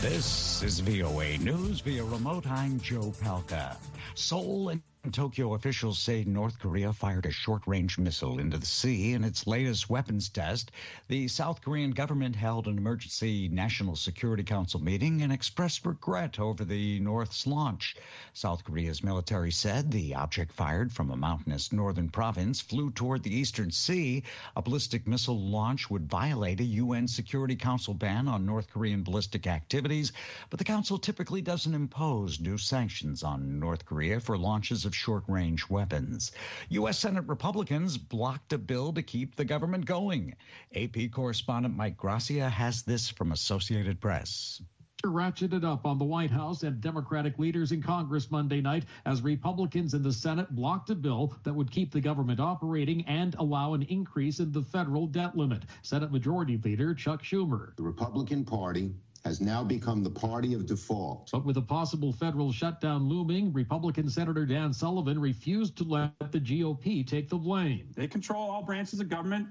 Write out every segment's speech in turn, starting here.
This is VOA News via remote. I'm Joe Palca. Seoul and Tokyo officials say North Korea fired a short range missile into the sea in its latest weapons test. The South Korean government held an emergency National Security Council meeting and expressed regret over the North's launch. South Korea's military said the object fired from a mountainous northern province flew toward the eastern sea. A ballistic missile launch would violate a UN Security Council ban on North Korean ballistic activities, but the council typically doesn't impose new sanctions on North Korea for launches of short range weapons. U.S. Senate Republicans blocked a bill to keep the government going. AP correspondent Mike Gracia has this from Associated Press ratcheted up on the White House and Democratic leaders in Congress Monday night as Republicans in the Senate blocked a bill that would keep the government operating and allow an increase in the federal debt limit. Senate Majority Leader Chuck Schumer. The Republican Party has now become the party of default. But with a possible federal shutdown looming, Republican Senator Dan Sullivan refused to let the GOP take the blame. They control all branches of government.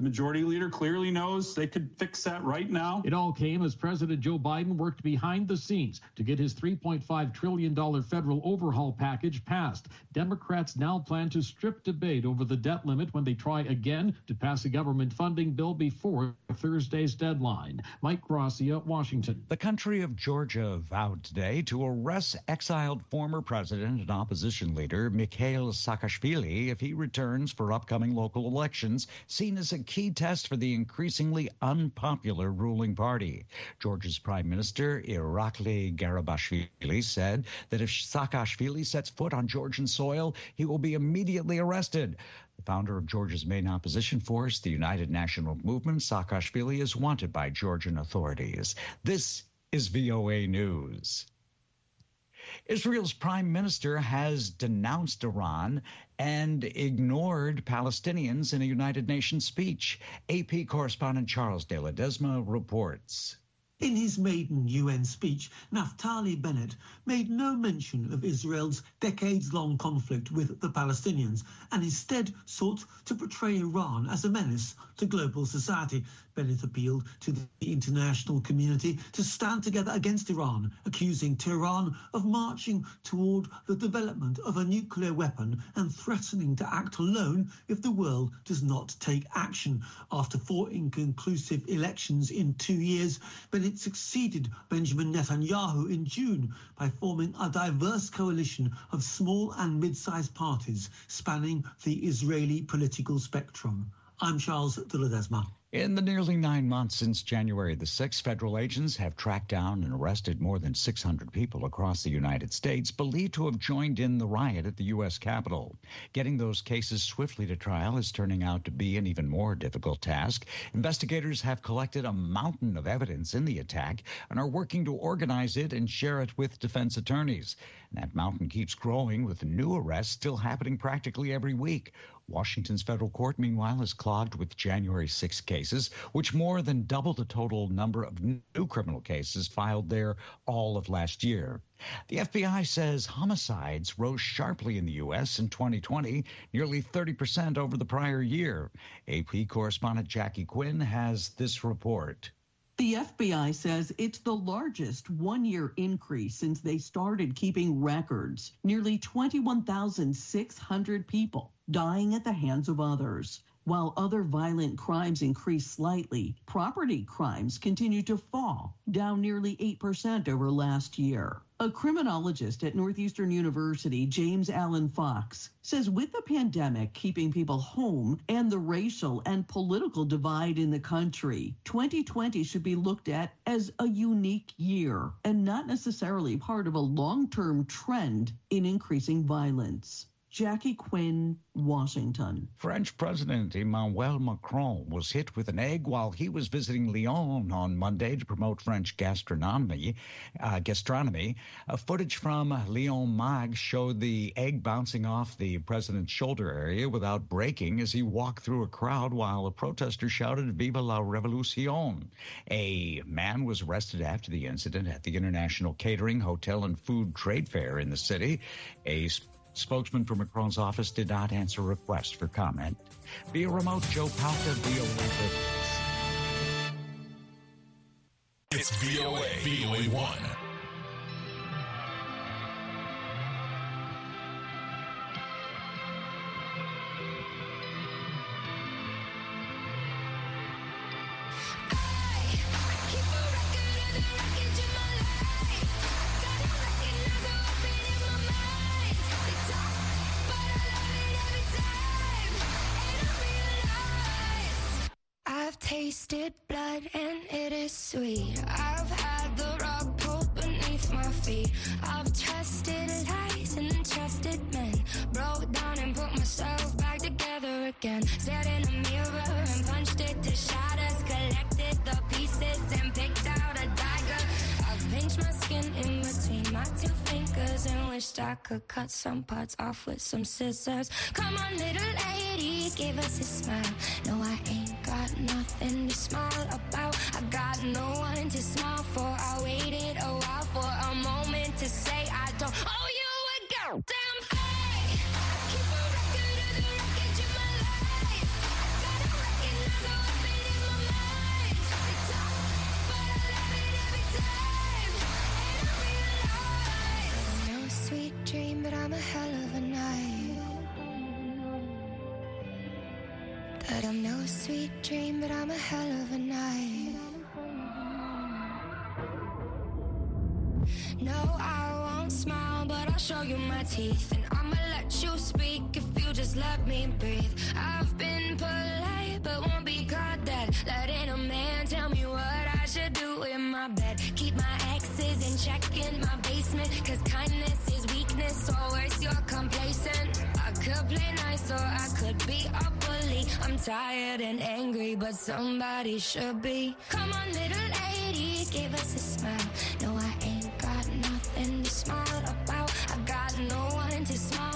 The majority leader clearly knows they could fix that right now. It all came as President Joe Biden worked behind the scenes to get his $3.5 trillion federal overhaul package passed. Democrats now plan to strip debate over the debt limit when they try again to pass a government funding bill before Thursday's deadline. Mike Gracia, Washington. The country of Georgia vowed today to arrest exiled former president and opposition leader Mikhail Saakashvili if he returns for upcoming local elections, seen as a key test for the increasingly unpopular ruling party. Georgia's Prime Minister Irakli Garibashvili said that if Saakashvili sets foot on Georgian soil, he will be immediately arrested. The founder of Georgia's main opposition force, the United National Movement, Saakashvili, is wanted by Georgian authorities. This is VOA News. Israel's prime minister has denounced Iran and ignored Palestinians in a United Nations speech. AP correspondent Charles de Ledesma reports. In his maiden UN speech, Naftali Bennett made no mention of Israel's decades long conflict with the Palestinians and instead sought to portray Iran as a menace to global society. Bennett appealed to the international community to stand together against Iran, accusing Tehran of marching toward the development of a nuclear weapon and threatening to act alone if the world does not take action. After four inconclusive elections in two years, Bennett succeeded Benjamin Netanyahu in June by forming a diverse coalition of small and mid-sized parties spanning the Israeli political spectrum. I'm Charles de Ledesma. In the nearly nine months since January the 6th, federal agents have tracked down and arrested more than 600 people across the United States believed to have joined in the riot at the U.S. Capitol. Getting those cases swiftly to trial is turning out to be an even more difficult task. Investigators have collected a mountain of evidence in the attack and are working to organize it and share it with defense attorneys. And that mountain keeps growing with new arrests still happening practically every week. Washington's federal court, meanwhile, is clogged with January 6 cases, which more than double the total number of new criminal cases filed there all of last year. The FBI says homicides rose sharply in the U.S. in 2020, nearly 30% over the prior year. AP correspondent Jackie Quinn has this report. The FBI says it's the largest one year increase since they started keeping records. Nearly 21,600 people dying at the hands of others. While other violent crimes increased slightly, property crimes continue to fall, down nearly 8% over last year. A criminologist at Northeastern University, James Alan Fox, says with the pandemic keeping people home and the racial and political divide in the country, 2020 should be looked at as a unique year and not necessarily part of a long term trend in increasing violence. Jackie Quinn, Washington. French President Emmanuel Macron was hit with an egg while he was visiting Lyon on Monday to promote French gastronomy. Uh, gastronomy. Uh, footage from Lyon Mag showed the egg bouncing off the president's shoulder area without breaking as he walked through a crowd while a protester shouted "Vive la Revolution." A man was arrested after the incident at the International Catering, Hotel, and Food Trade Fair in the city. A Spokesman for Macron's office did not answer requests for comment. Via remote, Joe Palca, VOA. It's VOA, VOA 1. I could cut some parts off with some scissors. Come on, little lady, give us a smile. No, I ain't got nothing to smile about. I got no one to smile for. I waited a while for a moment to say I don't owe you a goddamn. but I'm a hell of a night. That I'm no sweet dream, but I'm a hell of a night. No, I won't smile, but I'll show you my teeth. And I'ma let you speak if you just let me breathe. I've been polite, but won't be caught dead. Letting a man tell me what I should do in my bed. Keep my exes in check in my basement, cause kindness is business, always you're complacent. I could play nice or I could be a bully. I'm tired and angry, but somebody should be. Come on, little lady, give us a smile. No, I ain't got nothing to smile about. I got no one to smile.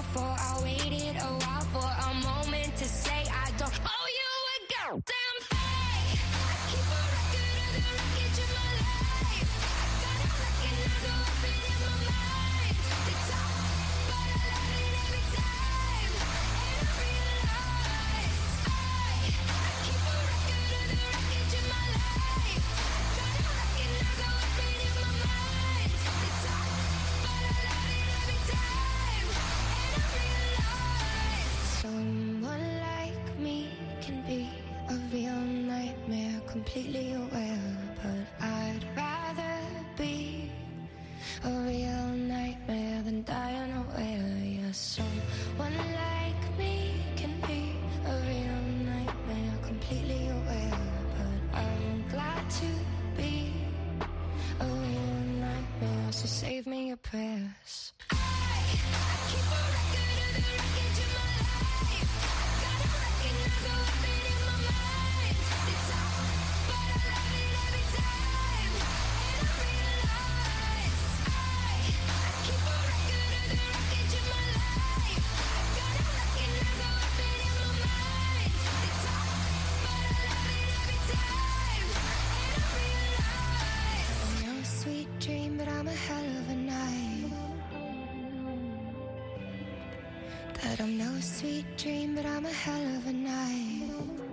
sweet dream, but I'm a hell of a night.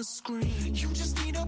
You just need a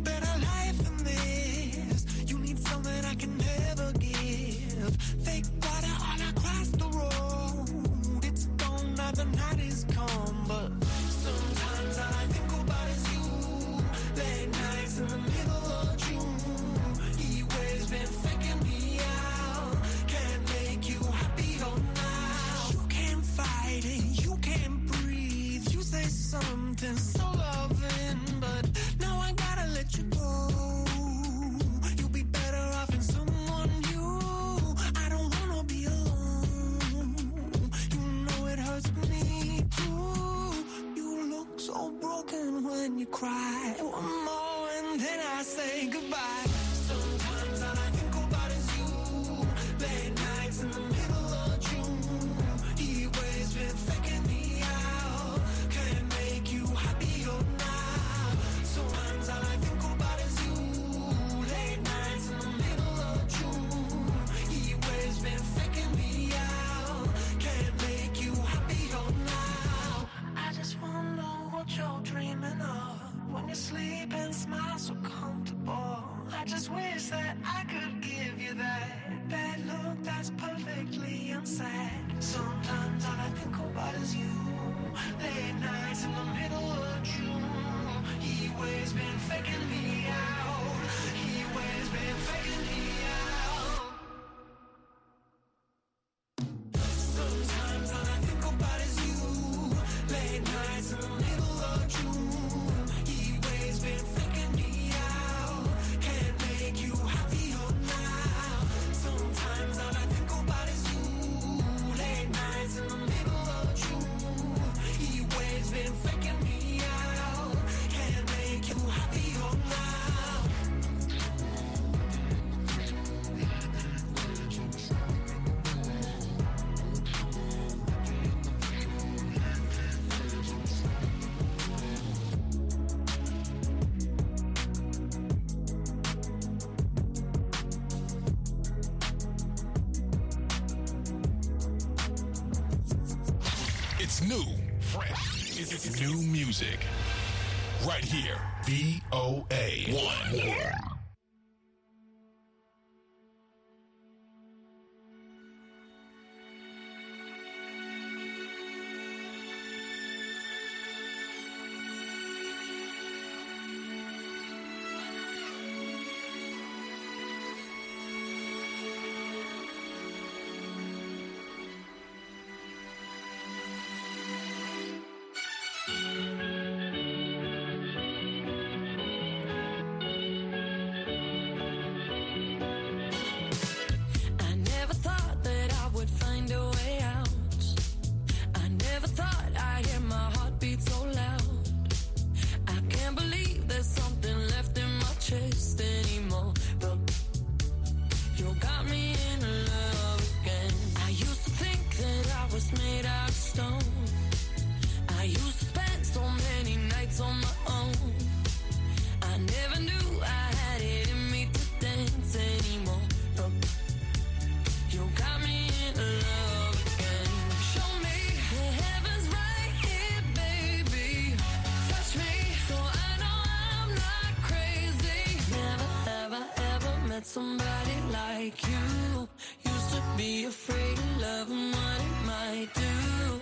Somebody like you used to be afraid of love and what it might do.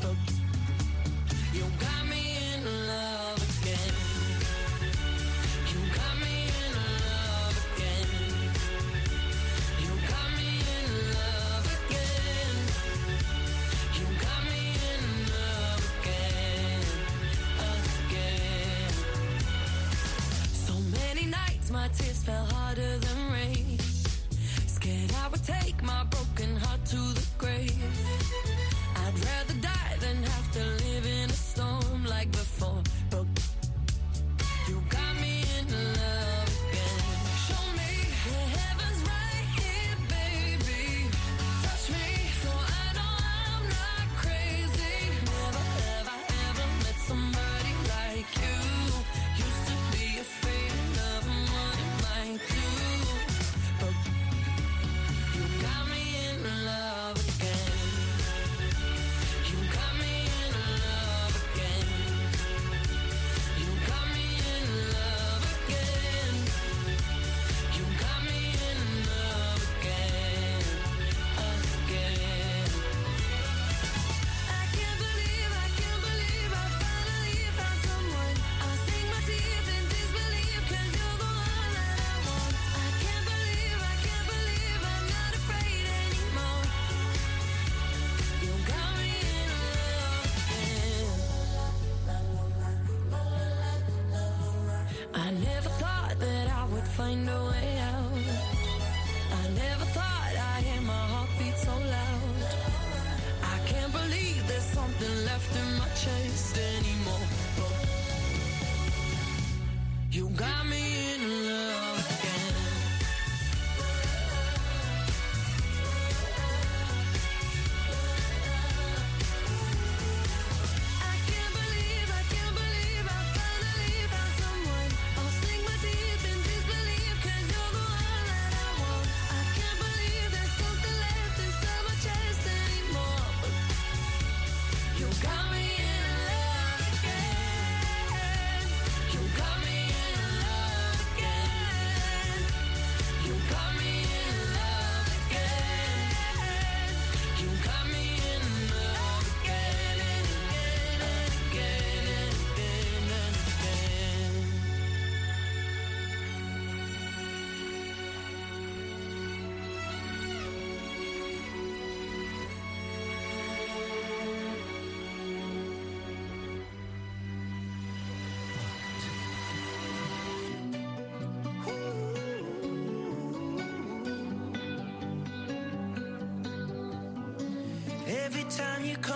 But you got me in love again. You got me in love again. You got me in love again. You got me in love again. Again. So many nights my tears fell harder than my broken chased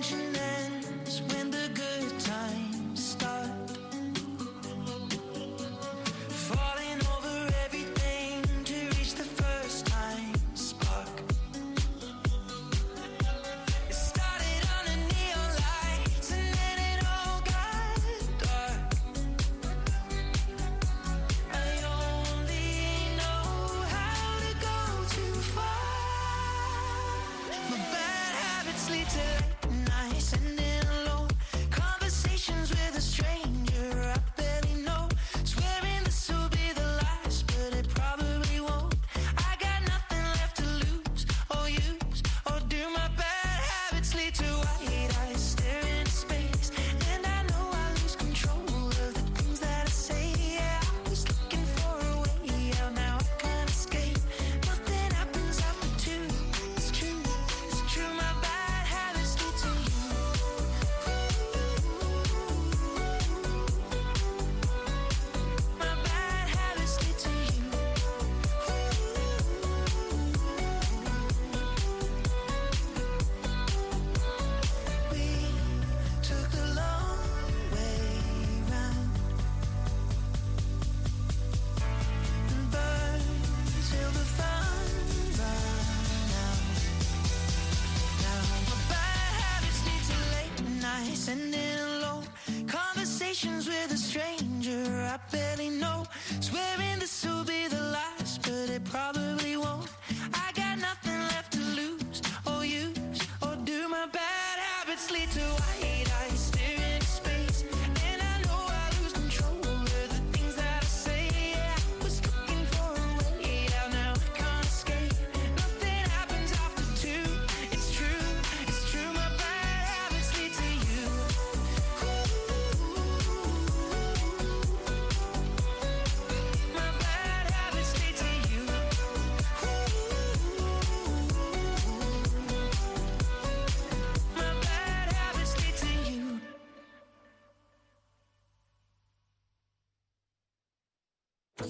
attention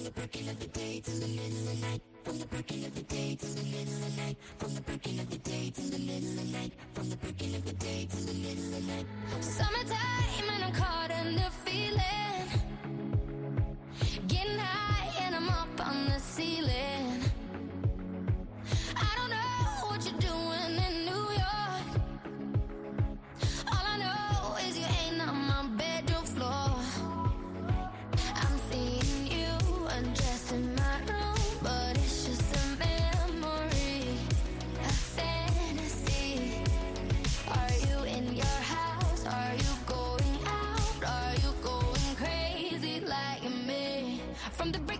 From the breaking of the day to the middle of the night. From the breaking of the day to the middle of the night. From the breaking of the day to the middle of the night. From the breaking of the day till the middle of the night. Summertime and I'm caught in the feeling. from the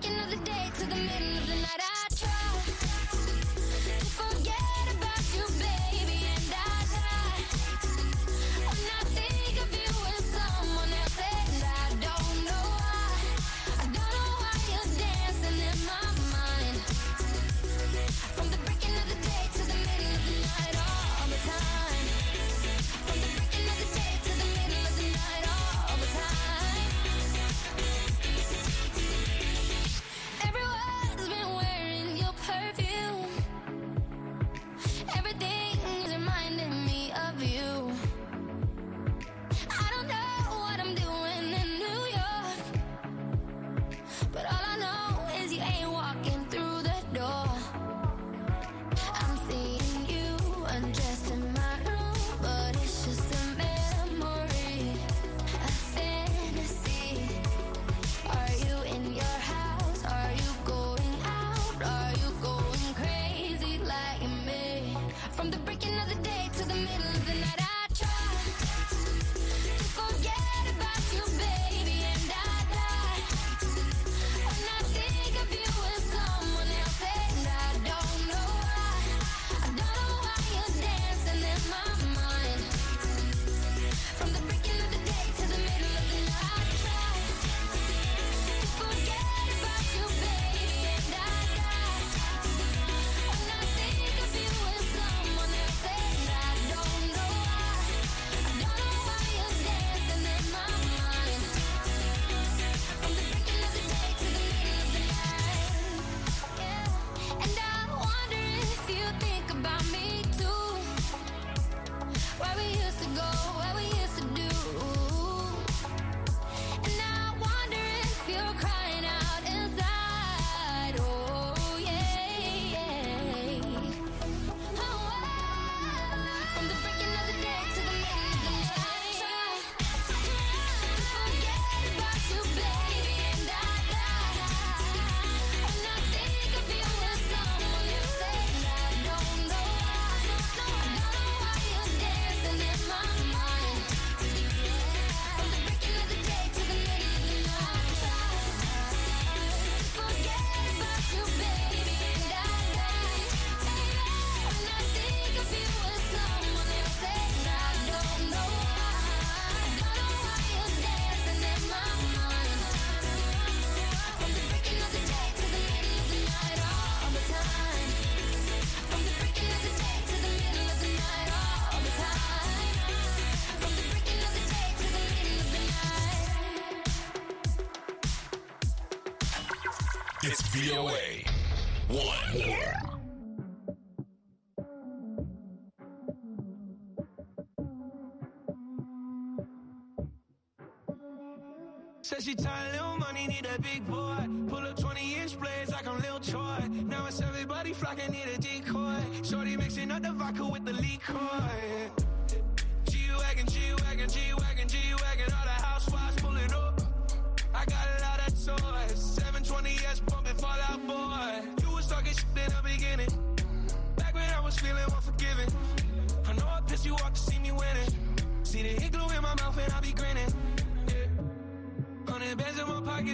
It's VOA. One. Said she tired, little money, need a big boy. Pull up 20 inch blades like I'm Lil Troy. Now it's everybody flocking, need a decoy. Shorty mixing up the vodka with the liquor.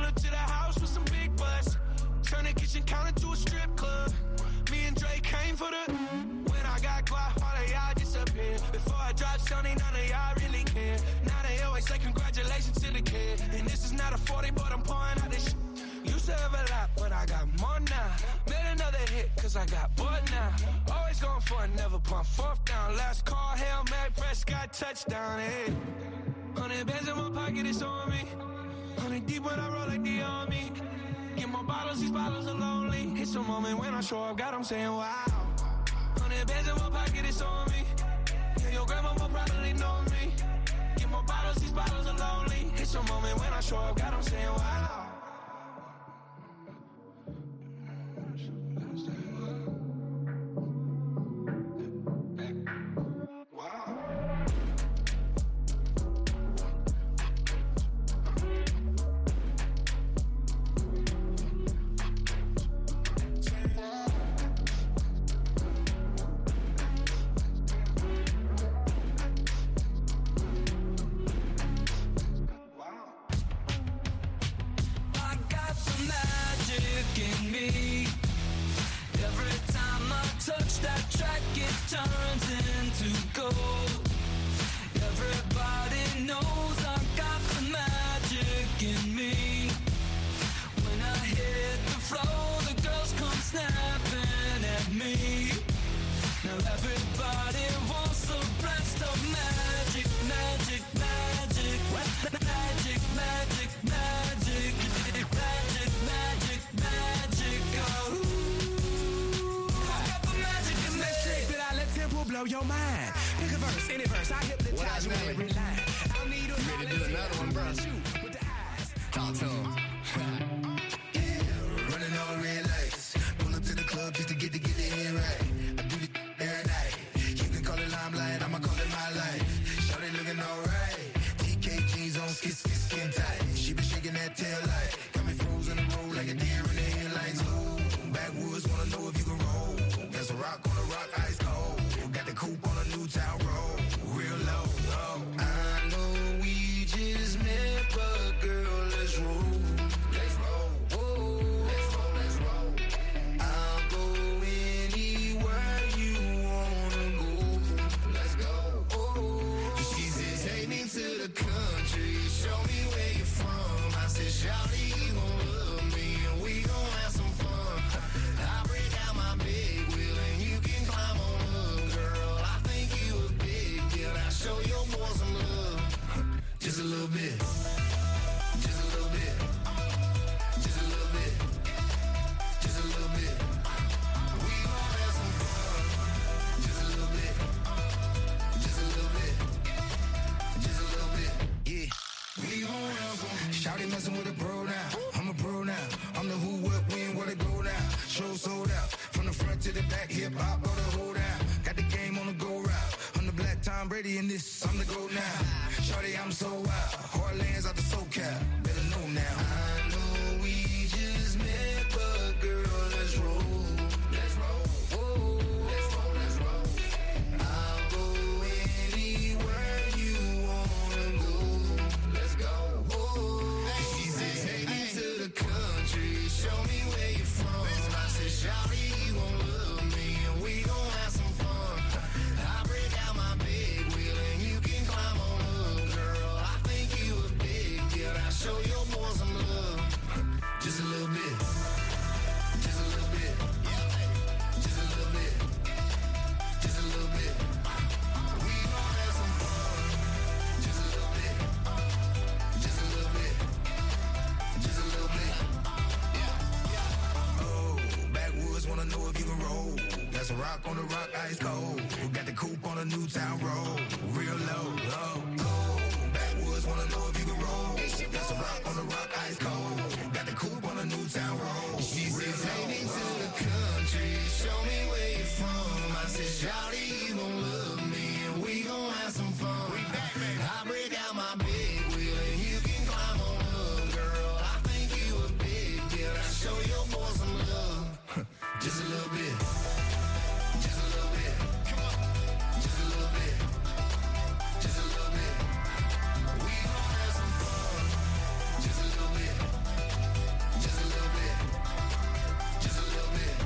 Pull up to the house with some big butts. Turn the kitchen counter to a strip club. Me and Drake came for the. When I got guap, all of y'all disappear. Before I drop Sony, none of y'all really care. Now they always say congratulations to the kid. And this is not a 40, but I'm pouring out this shit. Used to have a lot, but I got more now. Made another hit, cause I got bored now. Always going for it, never pump fourth down. Last call, Hail Mary, Prescott, touchdown, hey. Hundred bands in my pocket, it's on me. Hundred deep when I roll like the army. Get more bottles, these bottles are lonely. It's a moment when I show up, God, I'm saying wow. Hundred bands in my pocket, it's on me. Yeah, your grandma will probably know me. Get more bottles, these bottles are lonely. It's a moment when I show up, God, I'm saying wow. Blow your mind? Pick a verse, any verse, I hypnotize you every line. I'll need a Ready to do another one, bro? Shouty messing with a pro now. I'm a pro now. I'm the who, what, when, where to go now. Show sold out. From the front to the back, hip hop, go the whole down. Got the game on the go route. I'm the black Tom Brady in this. I'm the go now. Shorty, I'm so wild. Heartlands out the SoCal. rock on the rock, ice cold. We Got the coupe on a Newtown road.